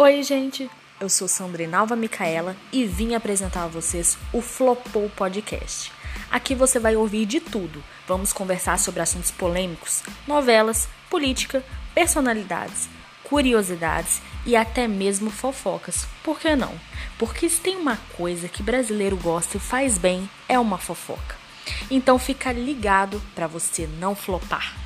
Oi, gente! Eu sou Sandrinalva Micaela e vim apresentar a vocês o Flopou Podcast. Aqui você vai ouvir de tudo. Vamos conversar sobre assuntos polêmicos, novelas, política, personalidades, curiosidades e até mesmo fofocas. Por que não? Porque se tem uma coisa que brasileiro gosta e faz bem, é uma fofoca. Então fica ligado para você não flopar.